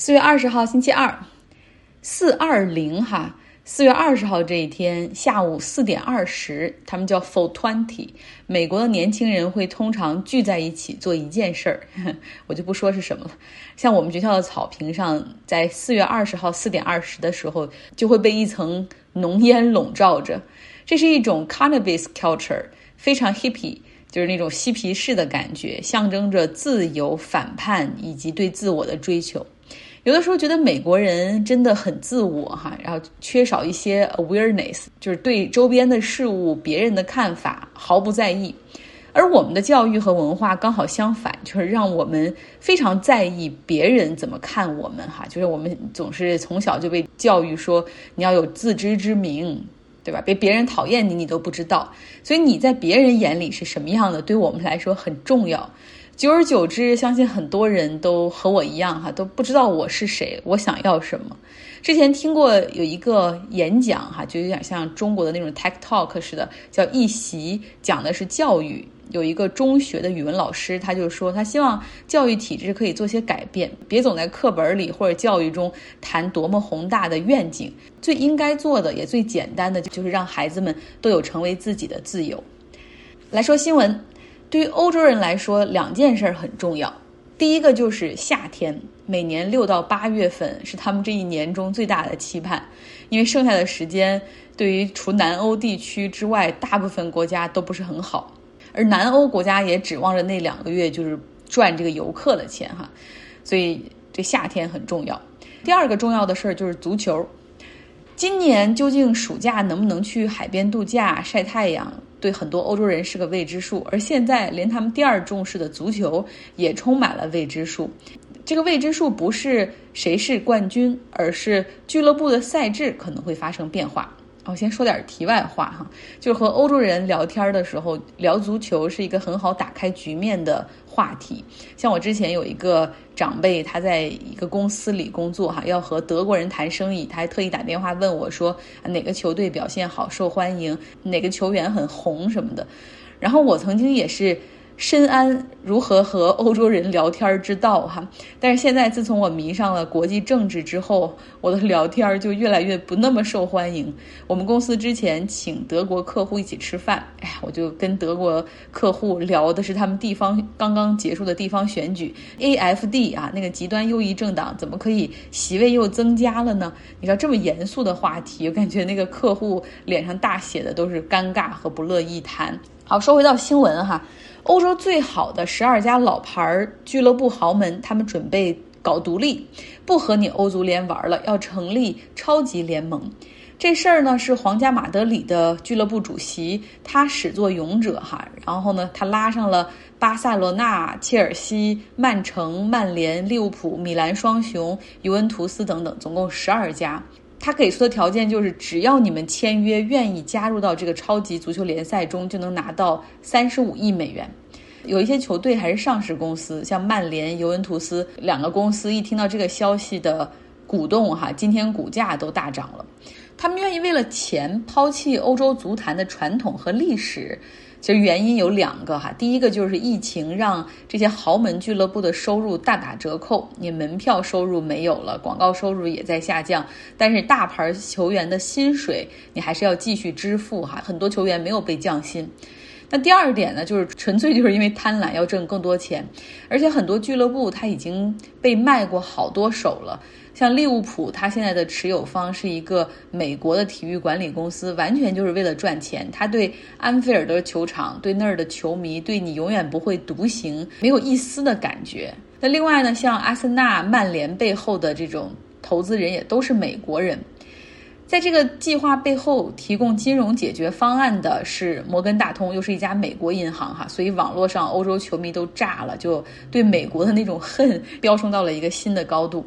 四月二十号，星期二，四二零哈。四月二十号这一天下午四点二十，他们叫 For Twenty，美国的年轻人会通常聚在一起做一件事儿，我就不说是什么了。像我们学校的草坪上，在四月二十号四点二十的时候，就会被一层浓烟笼罩着。这是一种 Cannabis culture，非常 hippy，就是那种嬉皮士的感觉，象征着自由、反叛以及对自我的追求。有的时候觉得美国人真的很自我哈，然后缺少一些 awareness，就是对周边的事物、别人的看法毫不在意。而我们的教育和文化刚好相反，就是让我们非常在意别人怎么看我们哈。就是我们总是从小就被教育说你要有自知之明，对吧？被别人讨厌你，你都不知道，所以你在别人眼里是什么样的，对我们来说很重要。久而久之，相信很多人都和我一样哈，都不知道我是谁，我想要什么。之前听过有一个演讲哈，就有点像中国的那种 tech talk 似的，叫一席，讲的是教育。有一个中学的语文老师，他就说他希望教育体制可以做些改变，别总在课本里或者教育中谈多么宏大的愿景。最应该做的也最简单的，就是让孩子们都有成为自己的自由。来说新闻。对于欧洲人来说，两件事很重要。第一个就是夏天，每年六到八月份是他们这一年中最大的期盼，因为剩下的时间对于除南欧地区之外大部分国家都不是很好，而南欧国家也指望着那两个月就是赚这个游客的钱哈，所以这夏天很重要。第二个重要的事儿就是足球，今年究竟暑假能不能去海边度假晒太阳？对很多欧洲人是个未知数，而现在连他们第二重视的足球也充满了未知数。这个未知数不是谁是冠军，而是俱乐部的赛制可能会发生变化。我先说点题外话哈，就是和欧洲人聊天的时候聊足球是一个很好打开局面的话题。像我之前有一个长辈，他在一个公司里工作哈，要和德国人谈生意，他还特意打电话问我说哪个球队表现好、受欢迎，哪个球员很红什么的。然后我曾经也是。深谙如何和欧洲人聊天之道哈，但是现在自从我迷上了国际政治之后，我的聊天就越来越不那么受欢迎。我们公司之前请德国客户一起吃饭，哎，我就跟德国客户聊的是他们地方刚刚结束的地方选举，AFD 啊，那个极端右翼政党怎么可以席位又增加了呢？你知道这么严肃的话题，我感觉那个客户脸上大写的都是尴尬和不乐意谈。好，说回到新闻哈。欧洲最好的十二家老牌俱乐部豪门，他们准备搞独立，不和你欧足联玩了，要成立超级联盟。这事儿呢是皇家马德里的俱乐部主席，他始作俑者哈。然后呢，他拉上了巴塞罗那、切尔西、曼城、曼联、利物浦、米兰双雄、尤文图斯等等，总共十二家。他给出的条件就是，只要你们签约，愿意加入到这个超级足球联赛中，就能拿到三十五亿美元。有一些球队还是上市公司，像曼联、尤文图斯两个公司，一听到这个消息的股东哈，今天股价都大涨了。他们愿意为了钱抛弃欧洲足坛的传统和历史。其实原因有两个哈，第一个就是疫情让这些豪门俱乐部的收入大打折扣，你门票收入没有了，广告收入也在下降，但是大牌球员的薪水你还是要继续支付哈，很多球员没有被降薪。那第二点呢，就是纯粹就是因为贪婪要挣更多钱，而且很多俱乐部它已经被卖过好多手了。像利物浦，它现在的持有方是一个美国的体育管理公司，完全就是为了赚钱。他对安菲尔德球场、对那儿的球迷、对你永远不会独行，没有一丝的感觉。那另外呢，像阿森纳、曼联背后的这种投资人也都是美国人。在这个计划背后提供金融解决方案的是摩根大通，又是一家美国银行哈，所以网络上欧洲球迷都炸了，就对美国的那种恨飙升到了一个新的高度。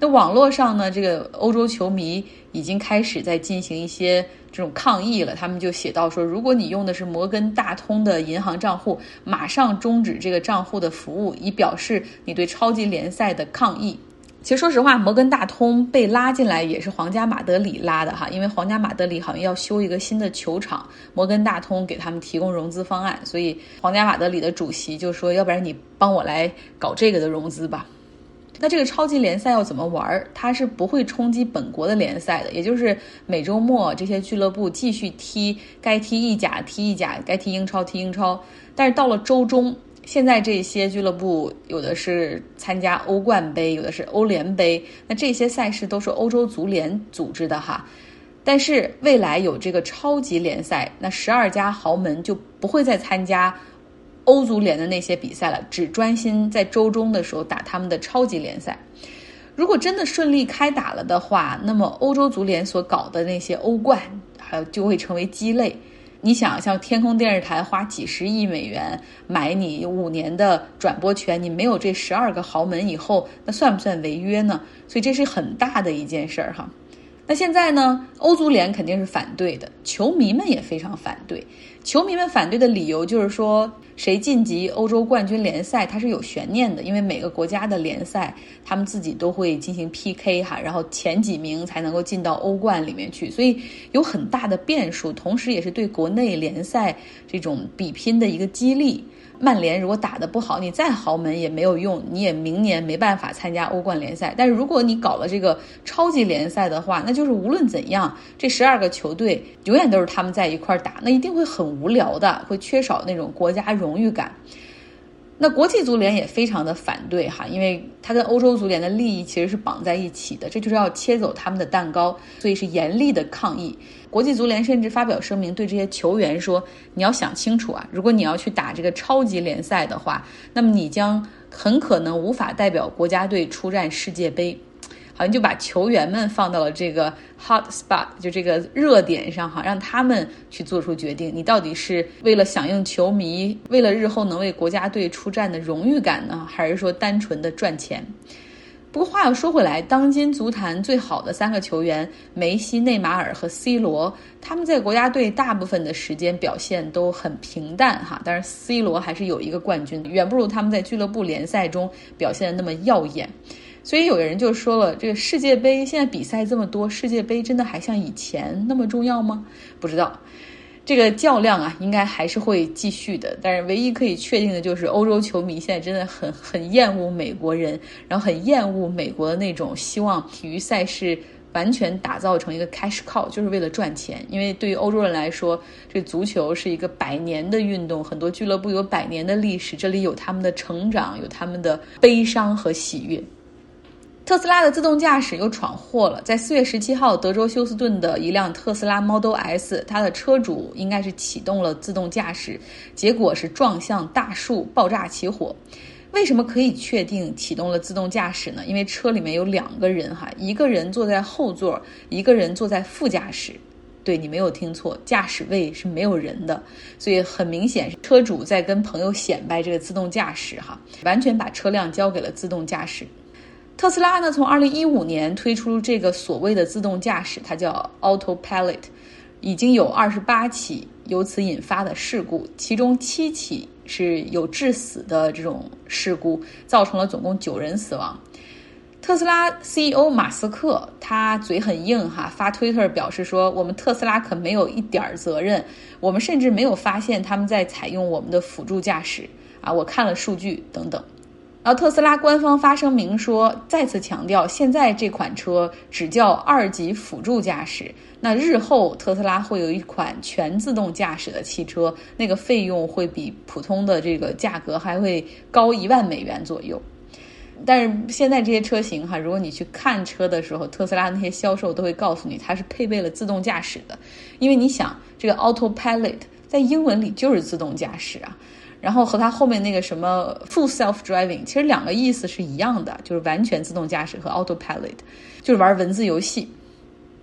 那网络上呢，这个欧洲球迷已经开始在进行一些这种抗议了。他们就写到说，如果你用的是摩根大通的银行账户，马上终止这个账户的服务，以表示你对超级联赛的抗议。其实说实话，摩根大通被拉进来也是皇家马德里拉的哈，因为皇家马德里好像要修一个新的球场，摩根大通给他们提供融资方案，所以皇家马德里的主席就说，要不然你帮我来搞这个的融资吧。那这个超级联赛要怎么玩？它是不会冲击本国的联赛的，也就是每周末这些俱乐部继续踢，该踢意甲踢意甲，该踢英超踢英超。但是到了周中，现在这些俱乐部有的是参加欧冠杯，有的是欧联杯，那这些赛事都是欧洲足联组织的哈。但是未来有这个超级联赛，那十二家豪门就不会再参加。欧足联的那些比赛了，只专心在周中的时候打他们的超级联赛。如果真的顺利开打了的话，那么欧洲足联所搞的那些欧冠，还就会成为鸡肋。你想，像天空电视台花几十亿美元买你五年的转播权，你没有这十二个豪门以后，那算不算违约呢？所以这是很大的一件事儿哈。那现在呢？欧足联肯定是反对的，球迷们也非常反对。球迷们反对的理由就是说，谁晋级欧洲冠军联赛它是有悬念的，因为每个国家的联赛他们自己都会进行 PK 哈，然后前几名才能够进到欧冠里面去，所以有很大的变数，同时也是对国内联赛这种比拼的一个激励。曼联如果打得不好，你再豪门也没有用，你也明年没办法参加欧冠联赛。但是如果你搞了这个超级联赛的话，那就是无论怎样，这十二个球队永远都是他们在一块儿打，那一定会很无聊的，会缺少那种国家荣誉感。那国际足联也非常的反对哈，因为它跟欧洲足联的利益其实是绑在一起的，这就是要切走他们的蛋糕，所以是严厉的抗议。国际足联甚至发表声明，对这些球员说：“你要想清楚啊，如果你要去打这个超级联赛的话，那么你将很可能无法代表国家队出战世界杯。”好像就把球员们放到了这个 hot spot，就这个热点上哈，让他们去做出决定。你到底是为了响应球迷，为了日后能为国家队出战的荣誉感呢，还是说单纯的赚钱？不过话又说回来，当今足坛最好的三个球员梅西、内马尔和 C 罗，他们在国家队大部分的时间表现都很平淡哈。但是 C 罗还是有一个冠军，远不如他们在俱乐部联赛中表现的那么耀眼。所以有的人就说了，这个世界杯现在比赛这么多，世界杯真的还像以前那么重要吗？不知道。这个较量啊，应该还是会继续的。但是唯一可以确定的就是，欧洲球迷现在真的很很厌恶美国人，然后很厌恶美国的那种希望体育赛事完全打造成一个 cash cow，就是为了赚钱。因为对于欧洲人来说，这足球是一个百年的运动，很多俱乐部有百年的历史，这里有他们的成长，有他们的悲伤和喜悦。特斯拉的自动驾驶又闯祸了。在四月十七号，德州休斯顿的一辆特斯拉 Model S，它的车主应该是启动了自动驾驶，结果是撞向大树，爆炸起火。为什么可以确定启动了自动驾驶呢？因为车里面有两个人哈，一个人坐在后座，一个人坐在副驾驶。对你没有听错，驾驶位是没有人的，所以很明显，车主在跟朋友显摆这个自动驾驶哈，完全把车辆交给了自动驾驶。特斯拉呢，从二零一五年推出这个所谓的自动驾驶，它叫 Autopilot，已经有二十八起由此引发的事故，其中七起是有致死的这种事故，造成了总共九人死亡。特斯拉 CEO 马斯克他嘴很硬哈，发推特表示说：“我们特斯拉可没有一点责任，我们甚至没有发现他们在采用我们的辅助驾驶啊，我看了数据等等。”然后特斯拉官方发声明说，再次强调，现在这款车只叫二级辅助驾驶。那日后特斯拉会有一款全自动驾驶的汽车，那个费用会比普通的这个价格还会高一万美元左右。但是现在这些车型哈，如果你去看车的时候，特斯拉那些销售都会告诉你，它是配备了自动驾驶的，因为你想，这个 Autopilot 在英文里就是自动驾驶啊。然后和它后面那个什么 full self driving，其实两个意思是一样的，就是完全自动驾驶和 autopilot，就是玩文字游戏。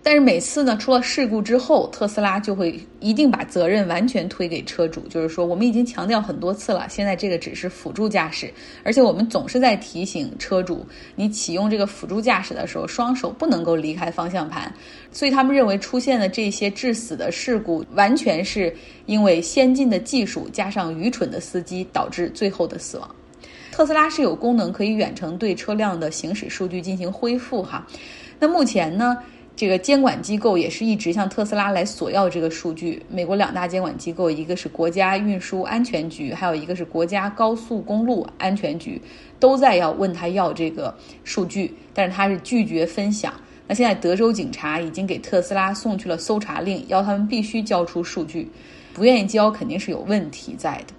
但是每次呢，出了事故之后，特斯拉就会一定把责任完全推给车主，就是说我们已经强调很多次了，现在这个只是辅助驾驶，而且我们总是在提醒车主，你启用这个辅助驾驶的时候，双手不能够离开方向盘。所以他们认为出现的这些致死的事故，完全是因为先进的技术加上愚蠢的司机导致最后的死亡。特斯拉是有功能可以远程对车辆的行驶数据进行恢复哈，那目前呢？这个监管机构也是一直向特斯拉来索要这个数据。美国两大监管机构，一个是国家运输安全局，还有一个是国家高速公路安全局，都在要问他要这个数据，但是他是拒绝分享。那现在德州警察已经给特斯拉送去了搜查令，要他们必须交出数据，不愿意交肯定是有问题在的。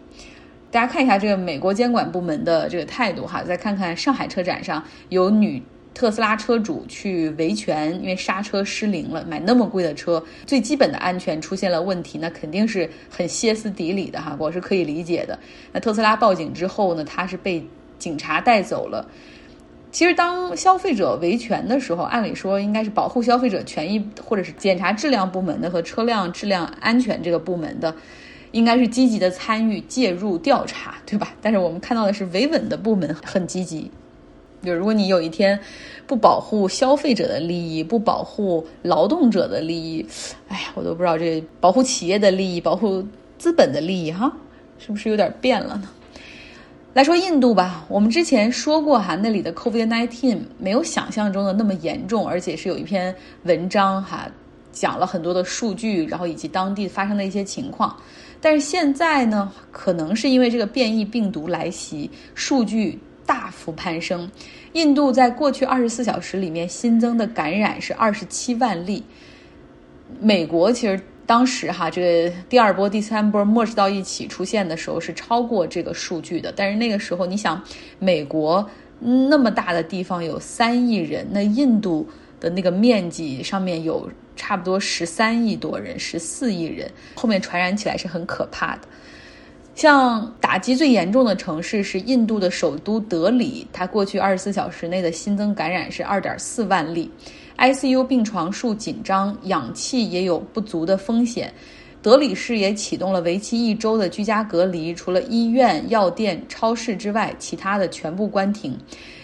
大家看一下这个美国监管部门的这个态度哈，再看看上海车展上有女特斯拉车主去维权，因为刹车失灵了，买那么贵的车，最基本的安全出现了问题，那肯定是很歇斯底里的哈，我是可以理解的。那特斯拉报警之后呢，他是被警察带走了。其实当消费者维权的时候，按理说应该是保护消费者权益，或者是检查质量部门的和车辆质量安全这个部门的。应该是积极的参与介入调查，对吧？但是我们看到的是维稳的部门很积极。就如果你有一天不保护消费者的利益，不保护劳动者的利益，哎呀，我都不知道这保护企业的利益、保护资本的利益，哈，是不是有点变了呢？来说印度吧，我们之前说过哈，那里的 COVID-19 没有想象中的那么严重，而且是有一篇文章哈，讲了很多的数据，然后以及当地发生的一些情况。但是现在呢，可能是因为这个变异病毒来袭，数据大幅攀升。印度在过去二十四小时里面新增的感染是二十七万例。美国其实当时哈，这个第二波、第三波末世到一起出现的时候是超过这个数据的。但是那个时候，你想，美国那么大的地方有三亿人，那印度的那个面积上面有。差不多十三亿多人，十四亿人，后面传染起来是很可怕的。像打击最严重的城市是印度的首都德里，它过去二十四小时内的新增感染是二点四万例，ICU 病床数紧张，氧气也有不足的风险。德里市也启动了为期一周的居家隔离，除了医院、药店、超市之外，其他的全部关停。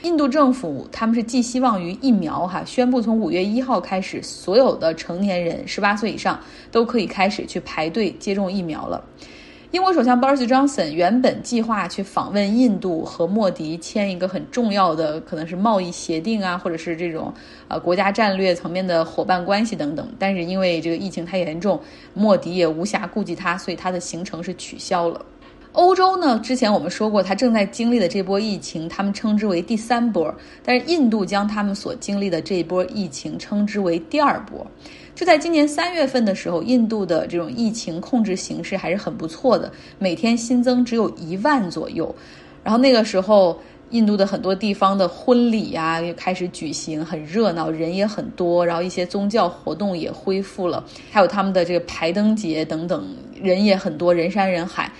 印度政府他们是寄希望于疫苗，哈，宣布从五月一号开始，所有的成年人十八岁以上都可以开始去排队接种疫苗了。英国首相鲍里斯·约翰逊原本计划去访问印度，和莫迪签一个很重要的，可能是贸易协定啊，或者是这种呃国家战略层面的伙伴关系等等。但是因为这个疫情太严重，莫迪也无暇顾及他，所以他的行程是取消了。欧洲呢，之前我们说过，他正在经历的这波疫情，他们称之为第三波，但是印度将他们所经历的这一波疫情称之为第二波。就在今年三月份的时候，印度的这种疫情控制形势还是很不错的，每天新增只有一万左右。然后那个时候，印度的很多地方的婚礼呀又开始举行，很热闹，人也很多。然后一些宗教活动也恢复了，还有他们的这个排灯节等等，人也很多，人山人海。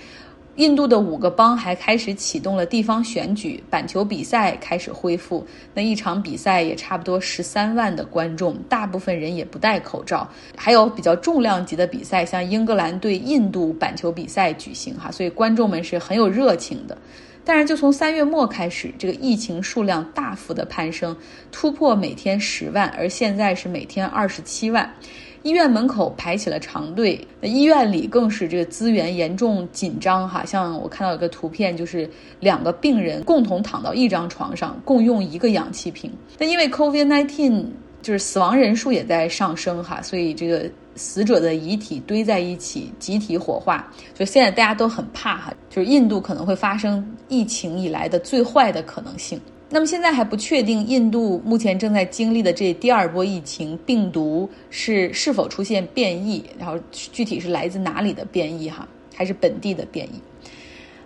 印度的五个邦还开始启动了地方选举，板球比赛开始恢复。那一场比赛也差不多十三万的观众，大部分人也不戴口罩。还有比较重量级的比赛，像英格兰对印度板球比赛举行哈，所以观众们是很有热情的。但是就从三月末开始，这个疫情数量大幅的攀升，突破每天十万，而现在是每天二十七万。医院门口排起了长队，那医院里更是这个资源严重紧张哈。像我看到有个图片，就是两个病人共同躺到一张床上，共用一个氧气瓶。那因为 COVID-19 就是死亡人数也在上升哈，所以这个死者的遗体堆在一起，集体火化。就现在大家都很怕哈，就是印度可能会发生疫情以来的最坏的可能性。那么现在还不确定，印度目前正在经历的这第二波疫情病毒是是否出现变异，然后具体是来自哪里的变异哈，还是本地的变异？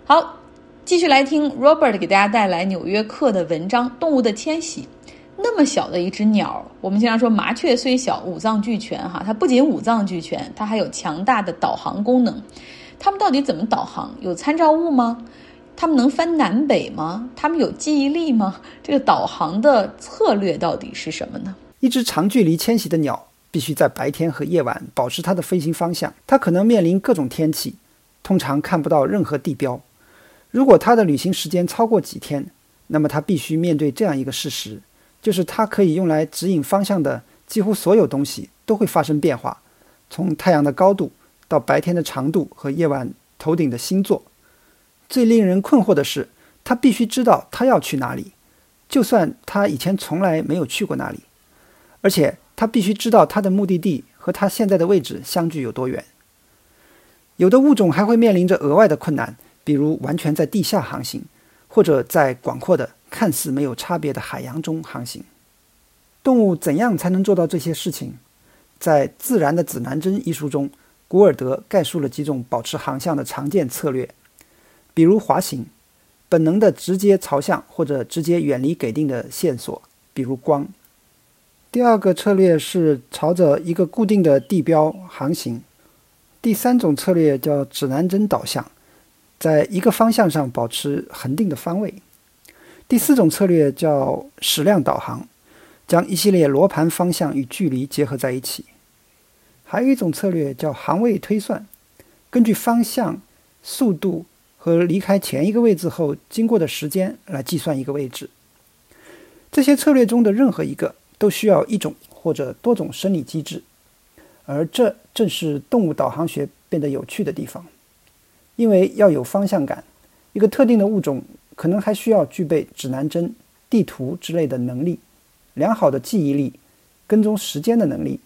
好，继续来听 Robert 给大家带来《纽约客》的文章《动物的迁徙》。那么小的一只鸟，我们经常说麻雀虽小，五脏俱全哈，它不仅五脏俱全，它还有强大的导航功能。它们到底怎么导航？有参照物吗？他们能翻南北吗？他们有记忆力吗？这个导航的策略到底是什么呢？一只长距离迁徙的鸟必须在白天和夜晚保持它的飞行方向。它可能面临各种天气，通常看不到任何地标。如果它的旅行时间超过几天，那么它必须面对这样一个事实：就是它可以用来指引方向的几乎所有东西都会发生变化，从太阳的高度到白天的长度和夜晚头顶的星座。最令人困惑的是，他必须知道他要去哪里，就算他以前从来没有去过那里。而且他必须知道他的目的地和他现在的位置相距有多远。有的物种还会面临着额外的困难，比如完全在地下航行，或者在广阔的、看似没有差别的海洋中航行。动物怎样才能做到这些事情？在《自然的指南针》一书中，古尔德概述了几种保持航向的常见策略，比如滑行，本能的直接朝向或者直接远离给定的线索，比如光。第二个策略是朝着一个固定的地标航行。第三种策略叫指南针导向，在一个方向上保持恒定的方位。第四种策略叫矢量导航，将一系列罗盘方向与距离结合在一起。还有一种策略叫航位推算，根据方向、速度和离开前一个位置后经过的时间来计算一个位置。这些策略中的任何一个都需要一种或者多种生理机制。而这正是动物导航学变得有趣的地方，因为要有方向感，一个特定的物种可能还需要具备指南针、地图之类的能力，良好的记忆力、跟踪时间的能力，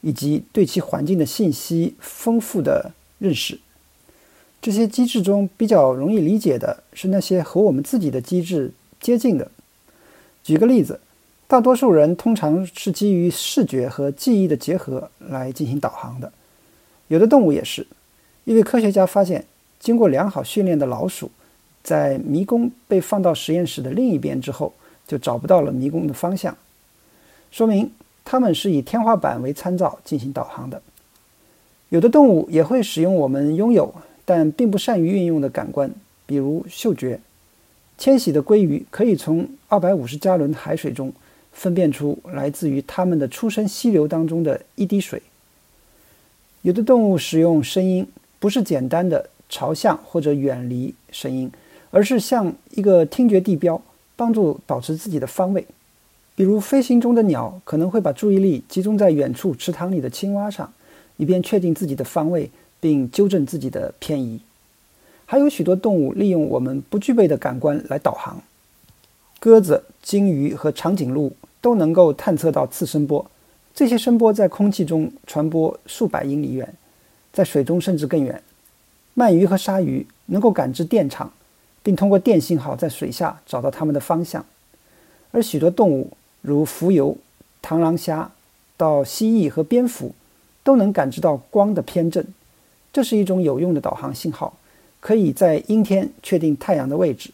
以及对其环境的信息丰富的认识。这些机制中比较容易理解的是那些和我们自己的机制接近的。举个例子。大多数人通常是基于视觉和记忆的结合来进行导航的，有的动物也是。一位科学家发现，经过良好训练的老鼠，在迷宫被放到实验室的另一边之后，就找不到了迷宫的方向，说明它们是以天花板为参照进行导航的。有的动物也会使用我们拥有但并不善于运用的感官，比如嗅觉。迁徙的鲑鱼可以从二百五十加仑海水中。分辨出来自于它们的出生溪流当中的一滴水。有的动物使用声音，不是简单的朝向或者远离声音，而是像一个听觉地标，帮助保持自己的方位。比如飞行中的鸟可能会把注意力集中在远处池塘里的青蛙上，以便确定自己的方位并纠正自己的偏移。还有许多动物利用我们不具备的感官来导航。鸽子、鲸鱼和长颈鹿都能够探测到次声波，这些声波在空气中传播数百英里远，在水中甚至更远。鳗鱼和鲨鱼能够感知电场，并通过电信号在水下找到它们的方向。而许多动物，如浮游、螳螂虾到蜥蜴和蝙蝠，都能感知到光的偏振，这是一种有用的导航信号，可以在阴天确定太阳的位置。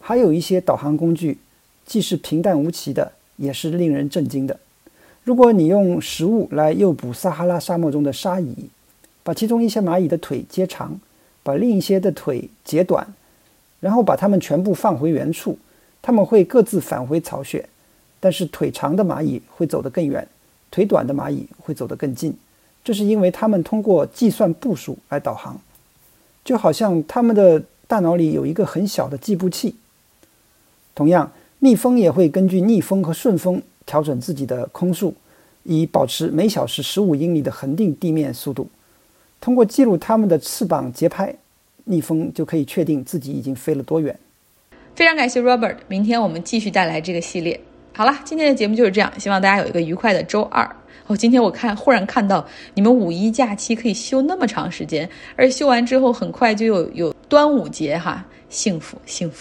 还有一些导航工具，既是平淡无奇的，也是令人震惊的。如果你用食物来诱捕撒哈拉沙漠中的沙蚁，把其中一些蚂蚁的腿截长，把另一些的腿截短，然后把它们全部放回原处，它们会各自返回巢穴。但是腿长的蚂蚁会走得更远，腿短的蚂蚁会走得更近。这是因为它们通过计算步数来导航，就好像它们的大脑里有一个很小的计步器。同样，蜜蜂也会根据逆风和顺风调整自己的空速，以保持每小时十五英里的恒定地面速度。通过记录它们的翅膀节拍，蜜蜂就可以确定自己已经飞了多远。非常感谢 Robert，明天我们继续带来这个系列。好了，今天的节目就是这样，希望大家有一个愉快的周二。哦，今天我看忽然看到你们五一假期可以休那么长时间，而休完之后很快就有有端午节哈，幸福幸福。